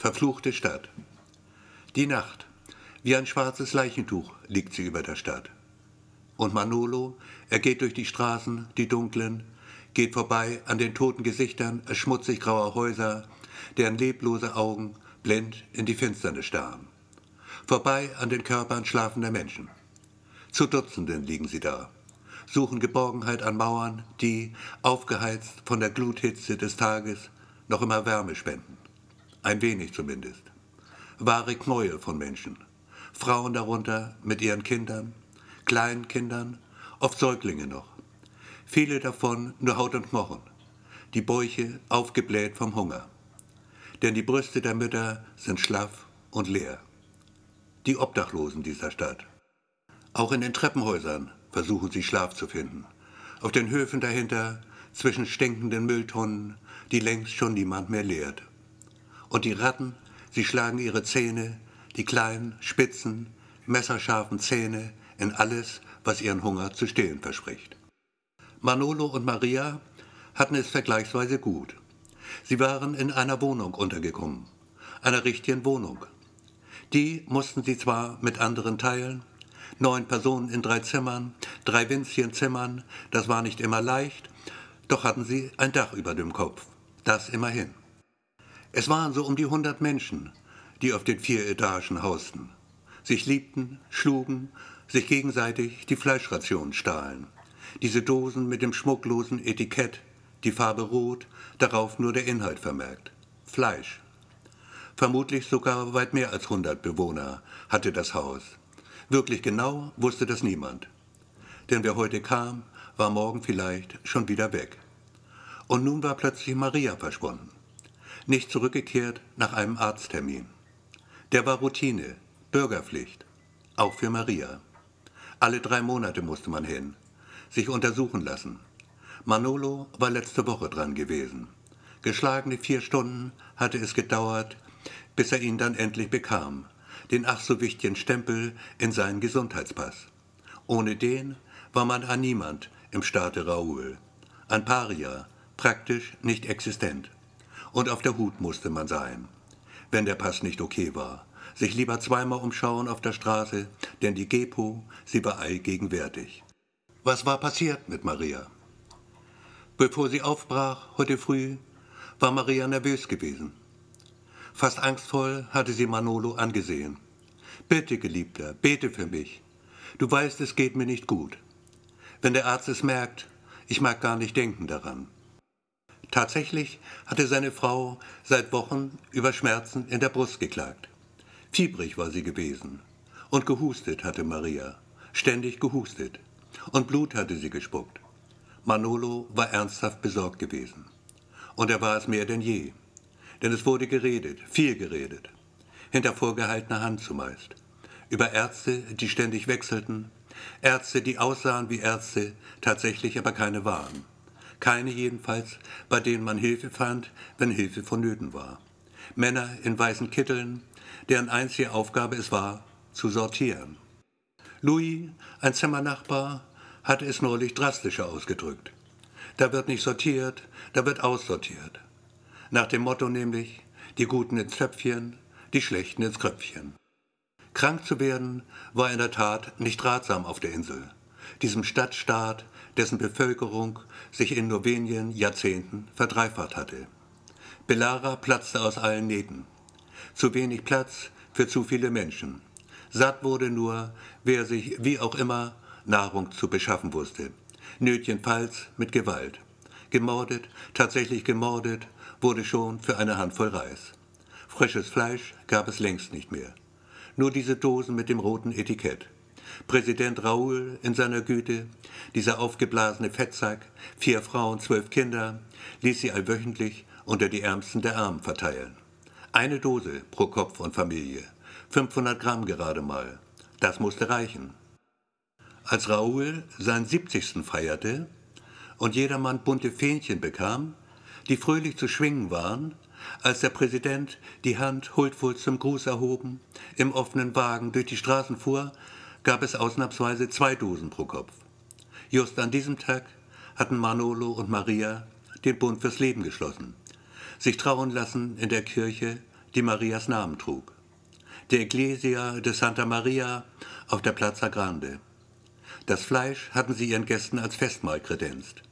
verfluchte Stadt. Die Nacht, wie ein schwarzes Leichentuch, liegt sie über der Stadt. Und Manolo, er geht durch die Straßen, die dunklen, geht vorbei an den toten Gesichtern schmutzig grauer Häuser, deren leblose Augen blind in die Finsternis starren. Vorbei an den Körpern schlafender Menschen. Zu Dutzenden liegen sie da, suchen Geborgenheit an Mauern, die, aufgeheizt von der Gluthitze des Tages, noch immer Wärme spenden. Ein wenig zumindest. Wahre Knäuel von Menschen. Frauen darunter mit ihren Kindern, kleinen Kindern, oft Säuglinge noch. Viele davon nur Haut und Knochen, die Bäuche aufgebläht vom Hunger. Denn die Brüste der Mütter sind schlaff und leer. Die Obdachlosen dieser Stadt. Auch in den Treppenhäusern versuchen sie Schlaf zu finden. Auf den Höfen dahinter, zwischen stinkenden Mülltonnen, die längst schon niemand mehr leert. Und die Ratten, sie schlagen ihre Zähne, die kleinen, spitzen, messerscharfen Zähne in alles, was ihren Hunger zu stillen verspricht. Manolo und Maria hatten es vergleichsweise gut. Sie waren in einer Wohnung untergekommen, einer richtigen Wohnung. Die mussten sie zwar mit anderen teilen, neun Personen in drei Zimmern, drei winzigen Zimmern, das war nicht immer leicht, doch hatten sie ein Dach über dem Kopf, das immerhin. Es waren so um die hundert Menschen, die auf den vier Etagen hausten, sich liebten, schlugen, sich gegenseitig die Fleischrationen stahlen. Diese Dosen mit dem schmucklosen Etikett, die Farbe rot, darauf nur der Inhalt vermerkt. Fleisch. Vermutlich sogar weit mehr als hundert Bewohner hatte das Haus. Wirklich genau wusste das niemand. Denn wer heute kam, war morgen vielleicht schon wieder weg. Und nun war plötzlich Maria verschwunden. Nicht zurückgekehrt nach einem Arzttermin. Der war Routine, Bürgerpflicht, auch für Maria. Alle drei Monate musste man hin, sich untersuchen lassen. Manolo war letzte Woche dran gewesen. Geschlagene vier Stunden hatte es gedauert, bis er ihn dann endlich bekam, den ach so wichtigen Stempel in seinen Gesundheitspass. Ohne den war man an niemand im Staate Raoul. Ein Paria, praktisch nicht existent. Und auf der Hut musste man sein, wenn der Pass nicht okay war. Sich lieber zweimal umschauen auf der Straße, denn die Gepo, sie war allgegenwärtig. Was war passiert mit Maria? Bevor sie aufbrach, heute früh, war Maria nervös gewesen. Fast angstvoll hatte sie Manolo angesehen. Bitte, Geliebter, bete für mich. Du weißt, es geht mir nicht gut. Wenn der Arzt es merkt, ich mag gar nicht denken daran. Tatsächlich hatte seine Frau seit Wochen über Schmerzen in der Brust geklagt. Fiebrig war sie gewesen. Und gehustet hatte Maria. Ständig gehustet. Und Blut hatte sie gespuckt. Manolo war ernsthaft besorgt gewesen. Und er war es mehr denn je. Denn es wurde geredet, viel geredet, hinter vorgehaltener Hand zumeist, über Ärzte, die ständig wechselten, Ärzte, die aussahen wie Ärzte, tatsächlich aber keine waren. Keine jedenfalls, bei denen man Hilfe fand, wenn Hilfe vonnöten war. Männer in weißen Kitteln, deren einzige Aufgabe es war, zu sortieren. Louis, ein Zimmernachbar, hatte es neulich drastischer ausgedrückt. Da wird nicht sortiert, da wird aussortiert. Nach dem Motto nämlich, die Guten ins Töpfchen, die Schlechten ins Kröpfchen. Krank zu werden war in der Tat nicht ratsam auf der Insel, diesem Stadtstaat, dessen Bevölkerung sich in nur wenigen Jahrzehnten verdreifacht hatte. Belara platzte aus allen Nähten. Zu wenig Platz für zu viele Menschen. Satt wurde nur, wer sich wie auch immer Nahrung zu beschaffen wusste. Nötchenfalls mit Gewalt. Gemordet, tatsächlich gemordet, wurde schon für eine Handvoll Reis. Frisches Fleisch gab es längst nicht mehr. Nur diese Dosen mit dem roten Etikett. Präsident Raoul in seiner Güte, dieser aufgeblasene Fettsack, vier Frauen, zwölf Kinder, ließ sie allwöchentlich unter die Ärmsten der Armen verteilen. Eine Dose pro Kopf und Familie, 500 Gramm gerade mal. Das musste reichen. Als Raoul seinen 70. feierte und jedermann bunte Fähnchen bekam, die fröhlich zu schwingen waren, als der Präsident die Hand huldvoll zum Gruß erhoben, im offenen Wagen durch die Straßen fuhr, gab es ausnahmsweise zwei Dosen pro Kopf. Just an diesem Tag hatten Manolo und Maria den Bund fürs Leben geschlossen, sich trauen lassen in der Kirche die Marias Namen trug. Der Ecclesia de Santa Maria auf der Plaza Grande. Das Fleisch hatten sie ihren Gästen als Festmahl kredenzt.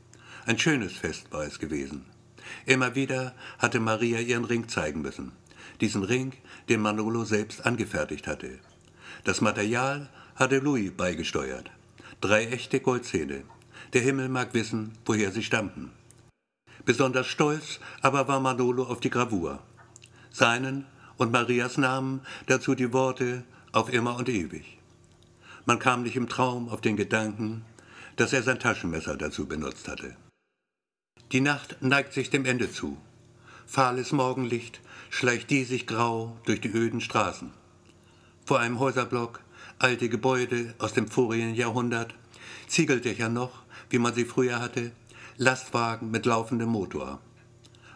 Ein schönes Fest war es gewesen. Immer wieder hatte Maria ihren Ring zeigen müssen. Diesen Ring, den Manolo selbst angefertigt hatte. Das Material hatte Louis beigesteuert. Drei echte Goldzähne. Der Himmel mag wissen, woher sie stammten. Besonders stolz aber war Manolo auf die Gravur. Seinen und Marias Namen, dazu die Worte auf immer und ewig. Man kam nicht im Traum auf den Gedanken, dass er sein Taschenmesser dazu benutzt hatte. Die Nacht neigt sich dem Ende zu. Fahles Morgenlicht schleicht diesig grau durch die öden Straßen. Vor einem Häuserblock, alte Gebäude aus dem vorigen Jahrhundert, Ziegeldächer noch, wie man sie früher hatte, Lastwagen mit laufendem Motor.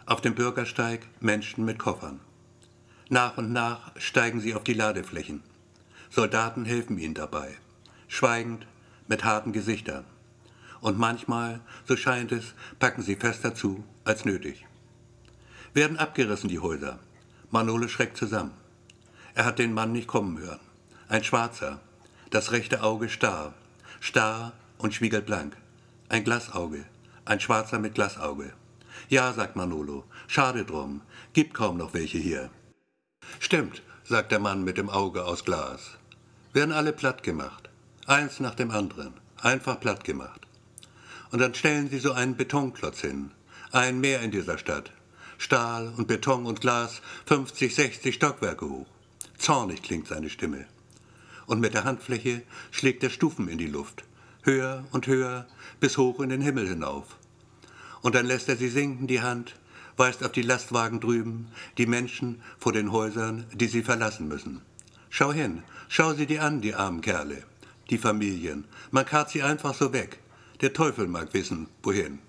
Auf dem Bürgersteig Menschen mit Koffern. Nach und nach steigen sie auf die Ladeflächen. Soldaten helfen ihnen dabei, schweigend, mit harten Gesichtern. Und manchmal, so scheint es, packen sie fester zu als nötig. Werden abgerissen die Häuser. Manole schreckt zusammen. Er hat den Mann nicht kommen hören. Ein Schwarzer, das rechte Auge starr, starr und spiegelblank. Ein Glasauge, ein Schwarzer mit Glasauge. Ja, sagt Manolo, schade drum, gibt kaum noch welche hier. Stimmt, sagt der Mann mit dem Auge aus Glas. Werden alle platt gemacht. Eins nach dem anderen. Einfach platt gemacht. Und dann stellen sie so einen Betonklotz hin. Ein Meer in dieser Stadt. Stahl und Beton und Glas, 50, 60 Stockwerke hoch. Zornig klingt seine Stimme. Und mit der Handfläche schlägt er Stufen in die Luft höher und höher bis hoch in den Himmel hinauf. Und dann lässt er sie sinken, die Hand, weist auf die Lastwagen drüben, die Menschen vor den Häusern, die sie verlassen müssen. Schau hin, schau sie dir an, die armen Kerle, die Familien. Man karrt sie einfach so weg. Der Teufel mag wissen, wohin.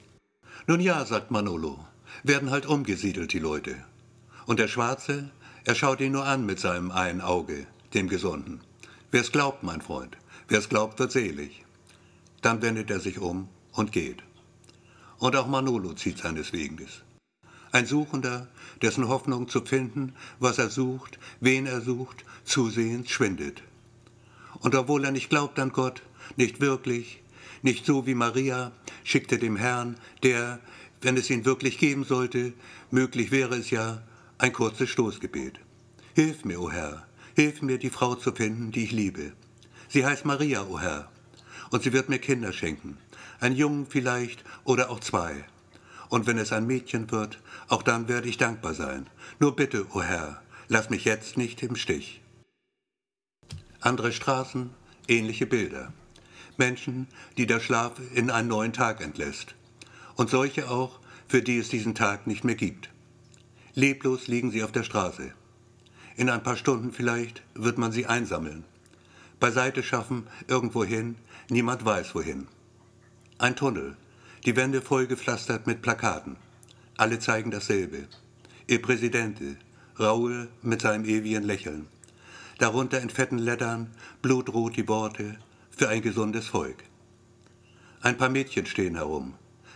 Nun ja, sagt Manolo, werden halt umgesiedelt, die Leute. Und der Schwarze, er schaut ihn nur an mit seinem einen Auge, dem Gesunden. Wer's glaubt, mein Freund, wer's glaubt, wird selig. Dann wendet er sich um und geht. Und auch Manolo zieht seines Weges. Ein Suchender, dessen Hoffnung zu finden, was er sucht, wen er sucht, zusehends schwindet. Und obwohl er nicht glaubt an Gott, nicht wirklich, nicht so wie Maria, schickt er dem Herrn, der, wenn es ihn wirklich geben sollte, möglich wäre es ja, ein kurzes Stoßgebet. Hilf mir, o oh Herr, hilf mir, die Frau zu finden, die ich liebe. Sie heißt Maria, o oh Herr, und sie wird mir Kinder schenken. Ein Jungen vielleicht oder auch zwei. Und wenn es ein Mädchen wird, auch dann werde ich dankbar sein. Nur bitte, o oh Herr, lass mich jetzt nicht im Stich. Andere Straßen, ähnliche Bilder. Menschen, die der Schlaf in einen neuen Tag entlässt. Und solche auch, für die es diesen Tag nicht mehr gibt. Leblos liegen sie auf der Straße. In ein paar Stunden vielleicht wird man sie einsammeln. Beiseite schaffen, irgendwohin, Niemand weiß wohin. Ein Tunnel, die Wände vollgepflastert mit Plakaten. Alle zeigen dasselbe. Ihr Präsidente, Raoul mit seinem ewigen Lächeln. Darunter in fetten Lettern blutrot die Worte für ein gesundes Volk. Ein paar Mädchen stehen herum,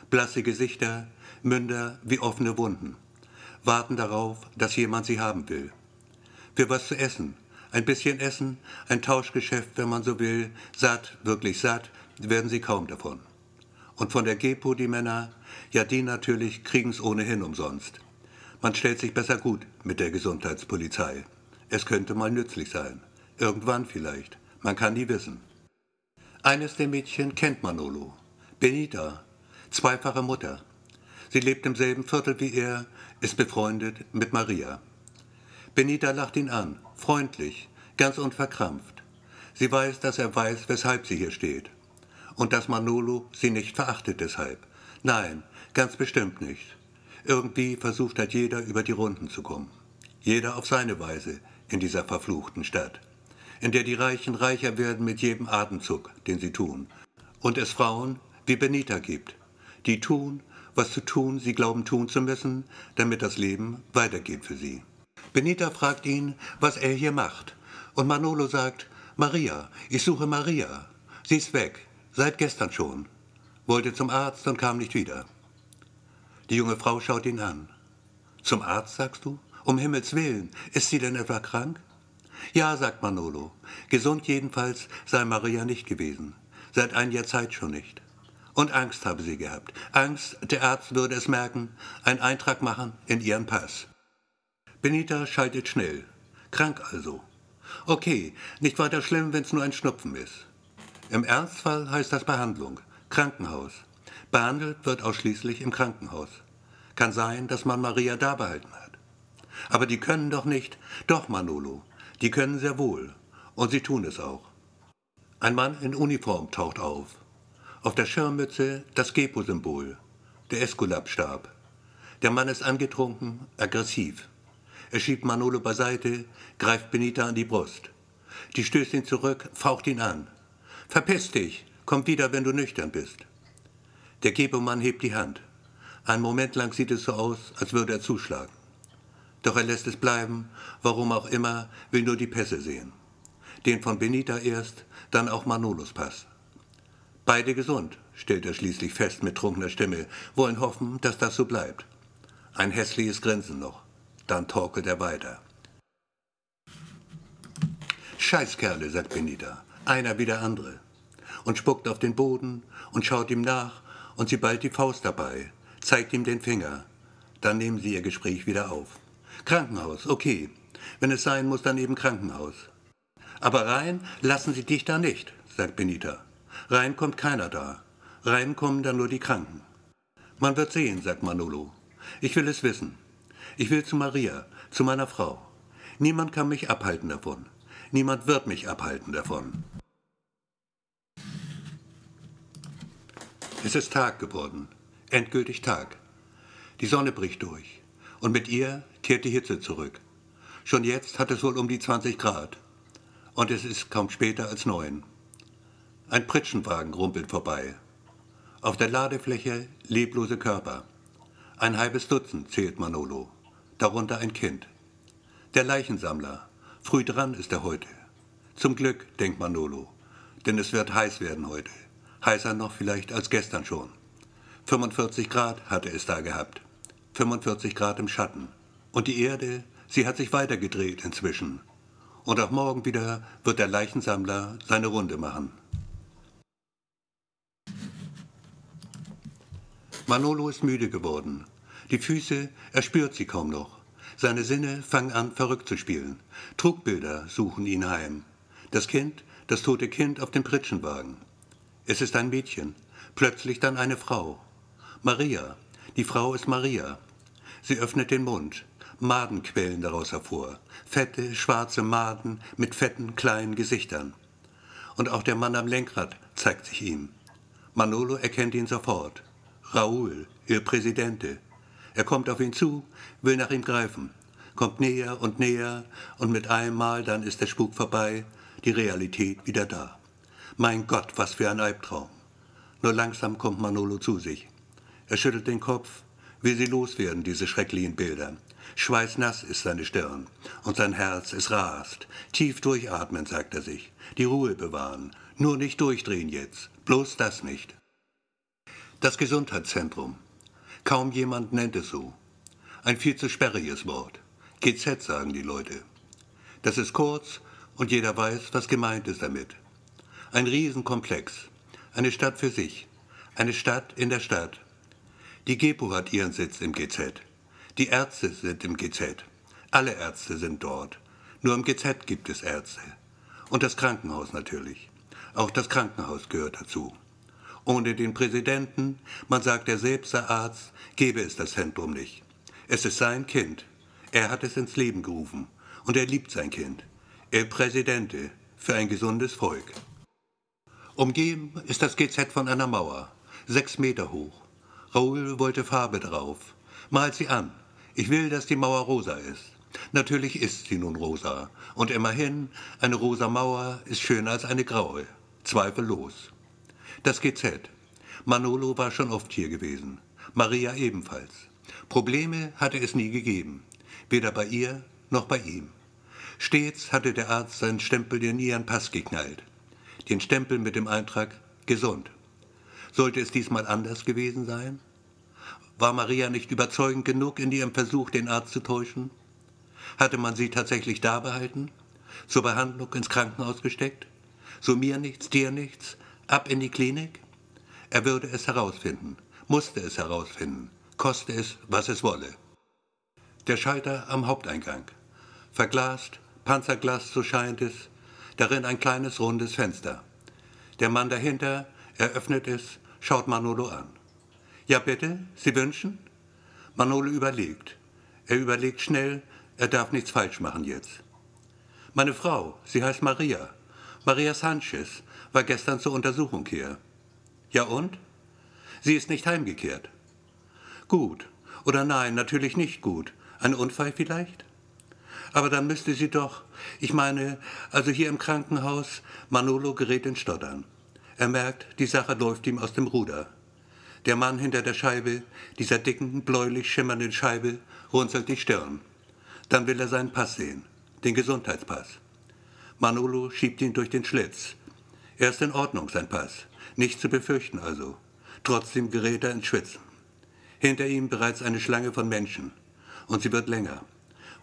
blasse Gesichter, Münder wie offene Wunden, warten darauf, dass jemand sie haben will. Für was zu essen, ein bisschen Essen, ein Tauschgeschäft, wenn man so will, satt, wirklich satt, werden sie kaum davon. Und von der Gepo die Männer, ja die natürlich, kriegen's ohnehin umsonst. Man stellt sich besser gut mit der Gesundheitspolizei. Es könnte mal nützlich sein. Irgendwann vielleicht. Man kann nie wissen. Eines der Mädchen kennt Manolo. Benita, zweifache Mutter. Sie lebt im selben Viertel wie er, ist befreundet mit Maria. Benita lacht ihn an, freundlich, ganz unverkrampft. Sie weiß, dass er weiß, weshalb sie hier steht. Und dass Manolo sie nicht verachtet deshalb. Nein, ganz bestimmt nicht. Irgendwie versucht halt jeder über die Runden zu kommen. Jeder auf seine Weise in dieser verfluchten Stadt, in der die Reichen reicher werden mit jedem Atemzug, den sie tun. Und es Frauen wie Benita gibt, die tun, was zu tun sie glauben tun zu müssen, damit das Leben weitergeht für sie. Benita fragt ihn, was er hier macht. Und Manolo sagt, Maria, ich suche Maria. Sie ist weg, seit gestern schon. Wollte zum Arzt und kam nicht wieder. Die junge Frau schaut ihn an. Zum Arzt, sagst du? Um Himmels willen, ist sie denn etwa krank? Ja, sagt Manolo. Gesund jedenfalls sei Maria nicht gewesen. Seit einiger Zeit schon nicht. Und Angst habe sie gehabt. Angst, der Arzt würde es merken, einen Eintrag machen in ihren Pass. Benita schaltet schnell. Krank also. Okay, nicht weiter schlimm, wenn es nur ein Schnupfen ist. Im Ernstfall heißt das Behandlung. Krankenhaus. Behandelt wird ausschließlich im Krankenhaus. Kann sein, dass man Maria da behalten hat. Aber die können doch nicht. Doch, Manolo, die können sehr wohl. Und sie tun es auch. Ein Mann in Uniform taucht auf. Auf der Schirmmütze das Gepo-Symbol, der Esculap-Stab. Der Mann ist angetrunken, aggressiv. Er schiebt Manolo beiseite, greift Benita an die Brust. Die stößt ihn zurück, faucht ihn an. Verpiss dich, komm wieder, wenn du nüchtern bist. Der Gepo-Mann hebt die Hand. Einen Moment lang sieht es so aus, als würde er zuschlagen. Doch er lässt es bleiben, warum auch immer, will nur die Pässe sehen. Den von Benita erst, dann auch Manolos Pass. Beide gesund, stellt er schließlich fest mit trunkener Stimme, wollen hoffen, dass das so bleibt. Ein hässliches Grinsen noch. Dann torkelt er weiter. Scheißkerle, sagt Benita, einer wie der andere. Und spuckt auf den Boden und schaut ihm nach und sie ballt die Faust dabei, zeigt ihm den Finger. Dann nehmen sie ihr Gespräch wieder auf. Krankenhaus, okay. Wenn es sein muss, dann eben Krankenhaus. Aber rein lassen Sie dich da nicht, sagt Benita. Rein kommt keiner da. Rein kommen dann nur die Kranken. Man wird sehen, sagt Manolo. Ich will es wissen. Ich will zu Maria, zu meiner Frau. Niemand kann mich abhalten davon. Niemand wird mich abhalten davon. Es ist Tag geworden. Endgültig Tag. Die Sonne bricht durch. Und mit ihr kehrt die Hitze zurück. Schon jetzt hat es wohl um die 20 Grad. Und es ist kaum später als neun. Ein Pritschenwagen rumpelt vorbei. Auf der Ladefläche leblose Körper. Ein halbes Dutzend zählt Manolo. Darunter ein Kind. Der Leichensammler. Früh dran ist er heute. Zum Glück, denkt Manolo. Denn es wird heiß werden heute. Heißer noch vielleicht als gestern schon. 45 Grad hatte es da gehabt. 45 Grad im Schatten. Und die Erde, sie hat sich weitergedreht inzwischen. Und auch morgen wieder wird der Leichensammler seine Runde machen. Manolo ist müde geworden. Die Füße, er spürt sie kaum noch. Seine Sinne fangen an, verrückt zu spielen. Trugbilder suchen ihn heim. Das Kind, das tote Kind auf dem Pritschenwagen. Es ist ein Mädchen, plötzlich dann eine Frau. Maria, die Frau ist Maria. Sie öffnet den Mund, Maden quellen daraus hervor, fette, schwarze Maden mit fetten, kleinen Gesichtern. Und auch der Mann am Lenkrad zeigt sich ihm. Manolo erkennt ihn sofort. Raúl, ihr Präsidente. Er kommt auf ihn zu, will nach ihm greifen, kommt näher und näher und mit einem Mal dann ist der Spuk vorbei, die Realität wieder da. Mein Gott, was für ein Albtraum. Nur langsam kommt Manolo zu sich. Er schüttelt den Kopf, will sie loswerden, diese schrecklichen Bilder. Schweißnass ist seine Stirn und sein Herz, es rast. Tief durchatmen, sagt er sich. Die Ruhe bewahren. Nur nicht durchdrehen jetzt. Bloß das nicht. Das Gesundheitszentrum. Kaum jemand nennt es so. Ein viel zu sperriges Wort. GZ sagen die Leute. Das ist kurz und jeder weiß, was gemeint ist damit. Ein Riesenkomplex. Eine Stadt für sich. Eine Stadt in der Stadt. Die GEPO hat ihren Sitz im GZ. Die Ärzte sind im GZ. Alle Ärzte sind dort. Nur im GZ gibt es Ärzte. Und das Krankenhaus natürlich. Auch das Krankenhaus gehört dazu. Ohne den Präsidenten, man sagt, er selbst sei Arzt, gäbe es das Zentrum nicht. Es ist sein Kind. Er hat es ins Leben gerufen. Und er liebt sein Kind. El Presidente für ein gesundes Volk. Umgeben ist das GZ von einer Mauer, sechs Meter hoch. Raoul wollte Farbe drauf. Malt sie an, ich will, dass die Mauer rosa ist. Natürlich ist sie nun rosa. Und immerhin, eine rosa Mauer ist schöner als eine graue. Zweifellos. Das GZ. Manolo war schon oft hier gewesen. Maria ebenfalls. Probleme hatte es nie gegeben. Weder bei ihr noch bei ihm. Stets hatte der Arzt seinen Stempel in ihren Pass geknallt. Den Stempel mit dem Eintrag gesund. Sollte es diesmal anders gewesen sein? War Maria nicht überzeugend genug in ihrem Versuch, den Arzt zu täuschen? Hatte man sie tatsächlich da behalten? Zur Behandlung ins Krankenhaus gesteckt? So mir nichts, dir nichts, ab in die Klinik? Er würde es herausfinden, musste es herausfinden, koste es, was es wolle. Der Schalter am Haupteingang. Verglast, Panzerglas, so scheint es, darin ein kleines rundes Fenster. Der Mann dahinter eröffnet es, schaut Manolo an. Ja bitte, Sie wünschen? Manolo überlegt. Er überlegt schnell, er darf nichts falsch machen jetzt. Meine Frau, sie heißt Maria. Maria Sanchez, war gestern zur Untersuchung hier. Ja und? Sie ist nicht heimgekehrt. Gut. Oder nein, natürlich nicht gut. Ein Unfall vielleicht? Aber dann müsste sie doch, ich meine, also hier im Krankenhaus, Manolo gerät in Stottern. Er merkt, die Sache läuft ihm aus dem Ruder. Der Mann hinter der Scheibe, dieser dicken, bläulich schimmernden Scheibe, runzelt die Stirn. Dann will er seinen Pass sehen, den Gesundheitspass. Manolo schiebt ihn durch den Schlitz. Er ist in Ordnung, sein Pass. Nicht zu befürchten also. Trotzdem gerät er ins Schwitzen. Hinter ihm bereits eine Schlange von Menschen. Und sie wird länger.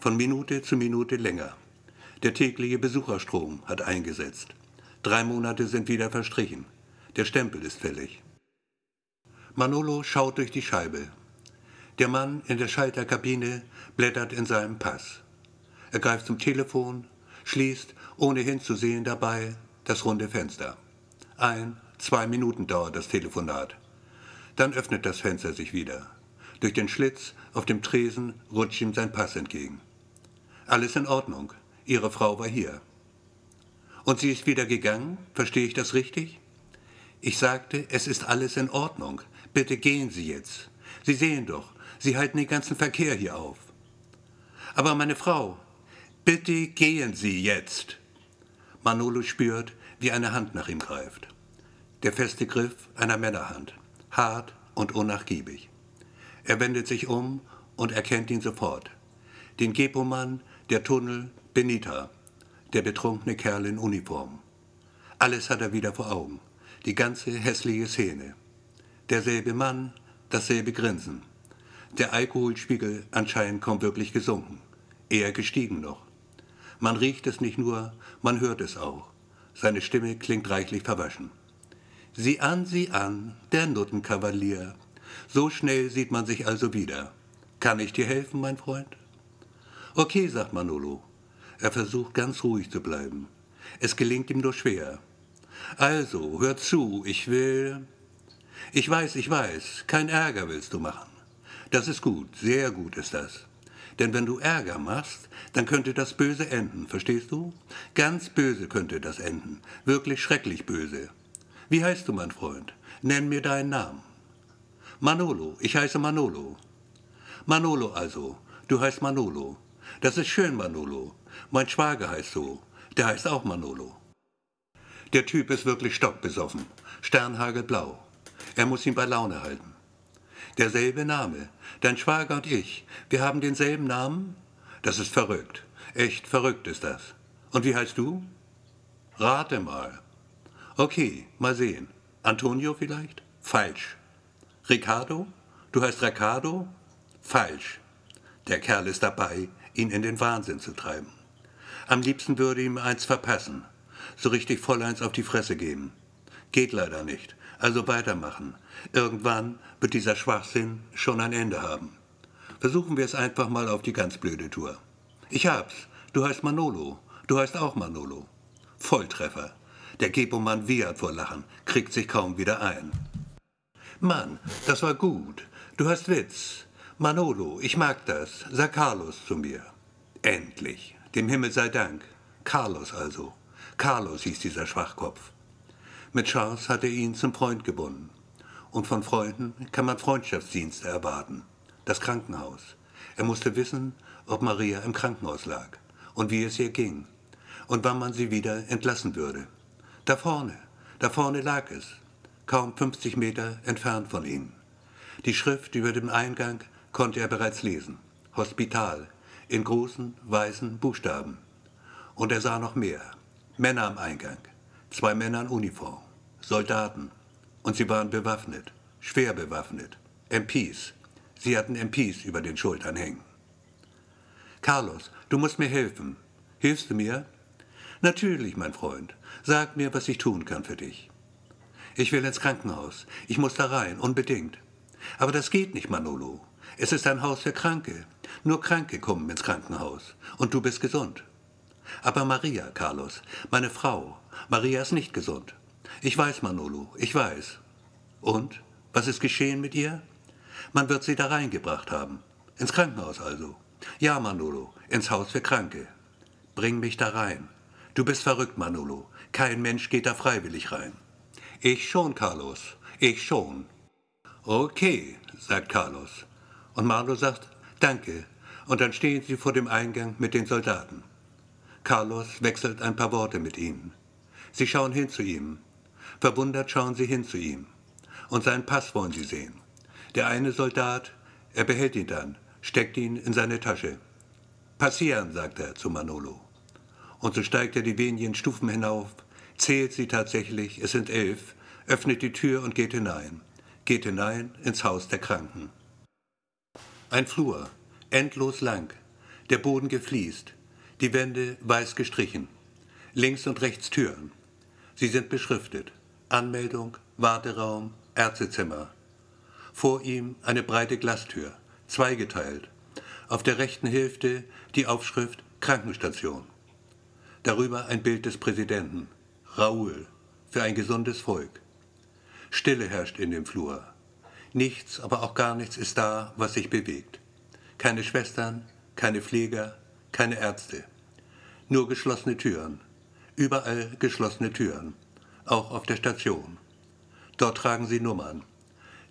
Von Minute zu Minute länger. Der tägliche Besucherstrom hat eingesetzt. Drei Monate sind wieder verstrichen. Der Stempel ist fällig. Manolo schaut durch die Scheibe. Der Mann in der Schalterkabine blättert in seinem Pass. Er greift zum Telefon, schließt, ohne hinzusehen dabei, das runde Fenster. Ein, zwei Minuten dauert das Telefonat. Dann öffnet das Fenster sich wieder. Durch den Schlitz auf dem Tresen rutscht ihm sein Pass entgegen. Alles in Ordnung. Ihre Frau war hier. Und sie ist wieder gegangen? Verstehe ich das richtig? Ich sagte, es ist alles in Ordnung. Bitte gehen Sie jetzt. Sie sehen doch, Sie halten den ganzen Verkehr hier auf. Aber meine Frau, bitte gehen Sie jetzt. Manolo spürt, wie eine Hand nach ihm greift. Der feste Griff einer Männerhand, hart und unnachgiebig. Er wendet sich um und erkennt ihn sofort. Den Gepomann, der Tunnel, Benita, der betrunkene Kerl in Uniform. Alles hat er wieder vor Augen, die ganze hässliche Szene. Derselbe Mann, dasselbe Grinsen. Der Alkoholspiegel anscheinend kaum wirklich gesunken, eher gestiegen noch. Man riecht es nicht nur, man hört es auch. Seine Stimme klingt reichlich verwaschen. Sieh an, sieh an, der Nuttenkavalier. So schnell sieht man sich also wieder. Kann ich dir helfen, mein Freund? Okay, sagt Manolo. Er versucht ganz ruhig zu bleiben. Es gelingt ihm nur schwer. Also, hör zu, ich will. Ich weiß, ich weiß, kein Ärger willst du machen. Das ist gut, sehr gut ist das. Denn wenn du Ärger machst, dann könnte das böse enden, verstehst du? Ganz böse könnte das enden, wirklich schrecklich böse. Wie heißt du, mein Freund? Nenn mir deinen Namen. Manolo, ich heiße Manolo. Manolo also, du heißt Manolo. Das ist schön, Manolo. Mein Schwager heißt so, der heißt auch Manolo. Der Typ ist wirklich stockbesoffen, sternhagelblau. Er muss ihn bei Laune halten. Derselbe Name. Dein Schwager und ich, wir haben denselben Namen? Das ist verrückt. Echt verrückt ist das. Und wie heißt du? Rate mal. Okay, mal sehen. Antonio vielleicht? Falsch. Ricardo? Du heißt Ricardo? Falsch. Der Kerl ist dabei, ihn in den Wahnsinn zu treiben. Am liebsten würde ihm eins verpassen, so richtig voll eins auf die Fresse geben. Geht leider nicht. Also weitermachen. Irgendwann wird dieser Schwachsinn schon ein Ende haben. Versuchen wir es einfach mal auf die ganz blöde Tour. Ich hab's. Du heißt Manolo. Du heißt auch Manolo. Volltreffer. Der Gepomann wiehert vor Lachen, kriegt sich kaum wieder ein. Mann, das war gut. Du hast Witz. Manolo, ich mag das. Sag Carlos zu mir. Endlich. Dem Himmel sei Dank. Carlos also. Carlos hieß dieser Schwachkopf. Mit Charles hat er ihn zum Freund gebunden. Und von Freunden kann man Freundschaftsdienste erwarten. Das Krankenhaus. Er musste wissen, ob Maria im Krankenhaus lag und wie es ihr ging und wann man sie wieder entlassen würde. Da vorne, da vorne lag es, kaum 50 Meter entfernt von ihnen. Die Schrift über dem Eingang konnte er bereits lesen. Hospital, in großen, weißen Buchstaben. Und er sah noch mehr. Männer am Eingang, zwei Männer in Uniform. Soldaten. Und sie waren bewaffnet, schwer bewaffnet. MPs. Sie hatten MPs über den Schultern hängen. Carlos, du musst mir helfen. Hilfst du mir? Natürlich, mein Freund. Sag mir, was ich tun kann für dich. Ich will ins Krankenhaus. Ich muss da rein, unbedingt. Aber das geht nicht, Manolo. Es ist ein Haus für Kranke. Nur Kranke kommen ins Krankenhaus. Und du bist gesund. Aber Maria, Carlos, meine Frau, Maria ist nicht gesund. Ich weiß, Manolo, ich weiß. Und? Was ist geschehen mit ihr? Man wird sie da reingebracht haben. Ins Krankenhaus also. Ja, Manolo, ins Haus für Kranke. Bring mich da rein. Du bist verrückt, Manolo. Kein Mensch geht da freiwillig rein. Ich schon, Carlos. Ich schon. Okay, sagt Carlos. Und Marlo sagt, danke. Und dann stehen sie vor dem Eingang mit den Soldaten. Carlos wechselt ein paar Worte mit ihnen. Sie schauen hin zu ihm. Verwundert schauen sie hin zu ihm. Und seinen Pass wollen sie sehen. Der eine Soldat, er behält ihn dann, steckt ihn in seine Tasche. Passieren, sagt er zu Manolo. Und so steigt er die wenigen Stufen hinauf, zählt sie tatsächlich, es sind elf, öffnet die Tür und geht hinein. Geht hinein ins Haus der Kranken. Ein Flur, endlos lang, der Boden gefliest, die Wände weiß gestrichen. Links und rechts Türen. Sie sind beschriftet. Anmeldung, Warteraum, Ärztezimmer. Vor ihm eine breite Glastür, zweigeteilt. Auf der rechten Hälfte die Aufschrift Krankenstation. Darüber ein Bild des Präsidenten, Raoul, für ein gesundes Volk. Stille herrscht in dem Flur. Nichts, aber auch gar nichts ist da, was sich bewegt. Keine Schwestern, keine Pfleger, keine Ärzte. Nur geschlossene Türen. Überall geschlossene Türen. Auch auf der Station. Dort tragen sie Nummern.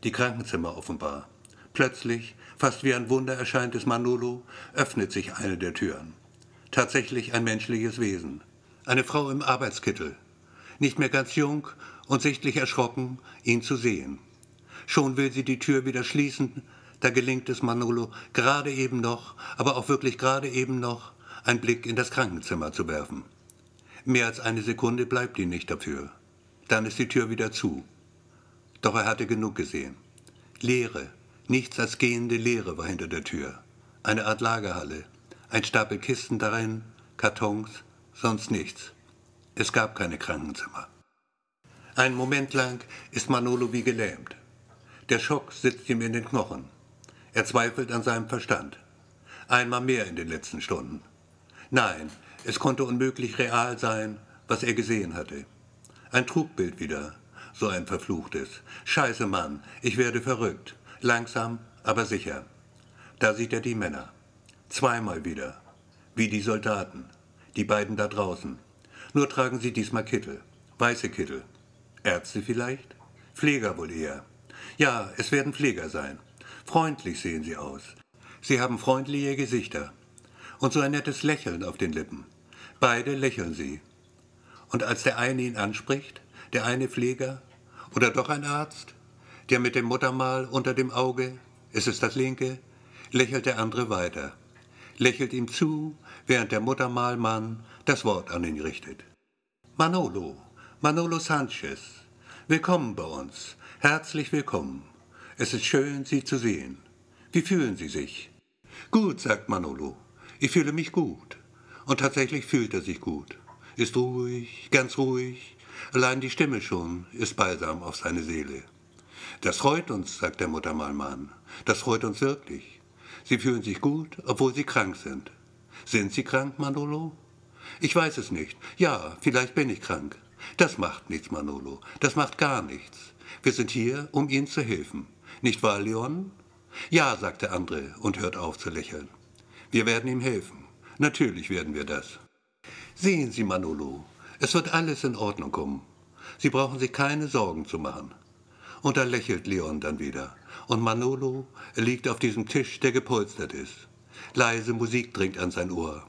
Die Krankenzimmer offenbar. Plötzlich, fast wie ein Wunder erscheint es Manolo, öffnet sich eine der Türen. Tatsächlich ein menschliches Wesen. Eine Frau im Arbeitskittel. Nicht mehr ganz jung und sichtlich erschrocken, ihn zu sehen. Schon will sie die Tür wieder schließen, da gelingt es Manolo gerade eben noch, aber auch wirklich gerade eben noch, einen Blick in das Krankenzimmer zu werfen. Mehr als eine Sekunde bleibt ihm nicht dafür. Dann ist die Tür wieder zu. Doch er hatte genug gesehen. Leere, nichts als gehende Leere war hinter der Tür. Eine Art Lagerhalle, ein Stapel Kisten darin, Kartons, sonst nichts. Es gab keine Krankenzimmer. Einen Moment lang ist Manolo wie gelähmt. Der Schock sitzt ihm in den Knochen. Er zweifelt an seinem Verstand. Einmal mehr in den letzten Stunden. Nein, es konnte unmöglich real sein, was er gesehen hatte. Ein Trugbild wieder, so ein verfluchtes. Scheiße Mann, ich werde verrückt. Langsam, aber sicher. Da sieht er die Männer. Zweimal wieder. Wie die Soldaten. Die beiden da draußen. Nur tragen sie diesmal Kittel. Weiße Kittel. Ärzte vielleicht? Pfleger wohl eher. Ja, es werden Pfleger sein. Freundlich sehen sie aus. Sie haben freundliche Gesichter. Und so ein nettes Lächeln auf den Lippen. Beide lächeln sie. Und als der eine ihn anspricht, der eine Pfleger oder doch ein Arzt, der mit dem Muttermal unter dem Auge, ist es das linke, lächelt der andere weiter, lächelt ihm zu, während der Muttermalmann das Wort an ihn richtet. Manolo, Manolo Sanchez, willkommen bei uns, herzlich willkommen. Es ist schön, Sie zu sehen. Wie fühlen Sie sich? Gut, sagt Manolo. Ich fühle mich gut. Und tatsächlich fühlt er sich gut. Ist ruhig, ganz ruhig. Allein die Stimme schon ist balsam auf seine Seele. Das freut uns, sagt der Muttermalmann. Das freut uns wirklich. Sie fühlen sich gut, obwohl Sie krank sind. Sind Sie krank, Manolo? Ich weiß es nicht. Ja, vielleicht bin ich krank. Das macht nichts, Manolo. Das macht gar nichts. Wir sind hier, um Ihnen zu helfen. Nicht wahr, Leon? Ja, sagt der andere und hört auf zu lächeln. Wir werden ihm helfen. Natürlich werden wir das. Sehen Sie, Manolo, es wird alles in Ordnung kommen. Sie brauchen sich keine Sorgen zu machen. Und da lächelt Leon dann wieder. Und Manolo liegt auf diesem Tisch, der gepolstert ist. Leise Musik dringt an sein Ohr.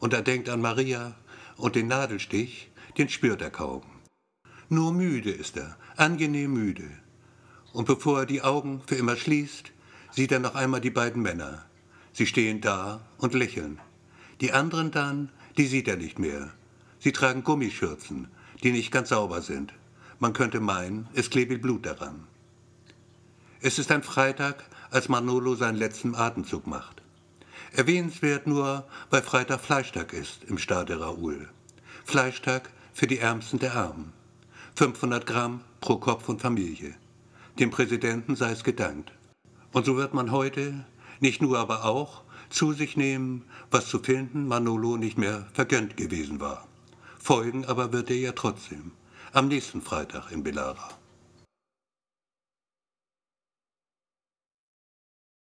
Und er denkt an Maria und den Nadelstich, den spürt er kaum. Nur müde ist er, angenehm müde. Und bevor er die Augen für immer schließt, sieht er noch einmal die beiden Männer. Sie stehen da und lächeln. Die anderen dann, die sieht er nicht mehr. Sie tragen Gummischürzen, die nicht ganz sauber sind. Man könnte meinen, es klebe Blut daran. Es ist ein Freitag, als Manolo seinen letzten Atemzug macht. Erwähnenswert nur, weil Freitag Fleischtag ist im Stade Raoul. Fleischtag für die Ärmsten der Armen. 500 Gramm pro Kopf und Familie. Dem Präsidenten sei es gedankt. Und so wird man heute, nicht nur aber auch, zu sich nehmen, was zu finden Manolo nicht mehr vergönnt gewesen war. Folgen aber wird er ja trotzdem, am nächsten Freitag in Belara.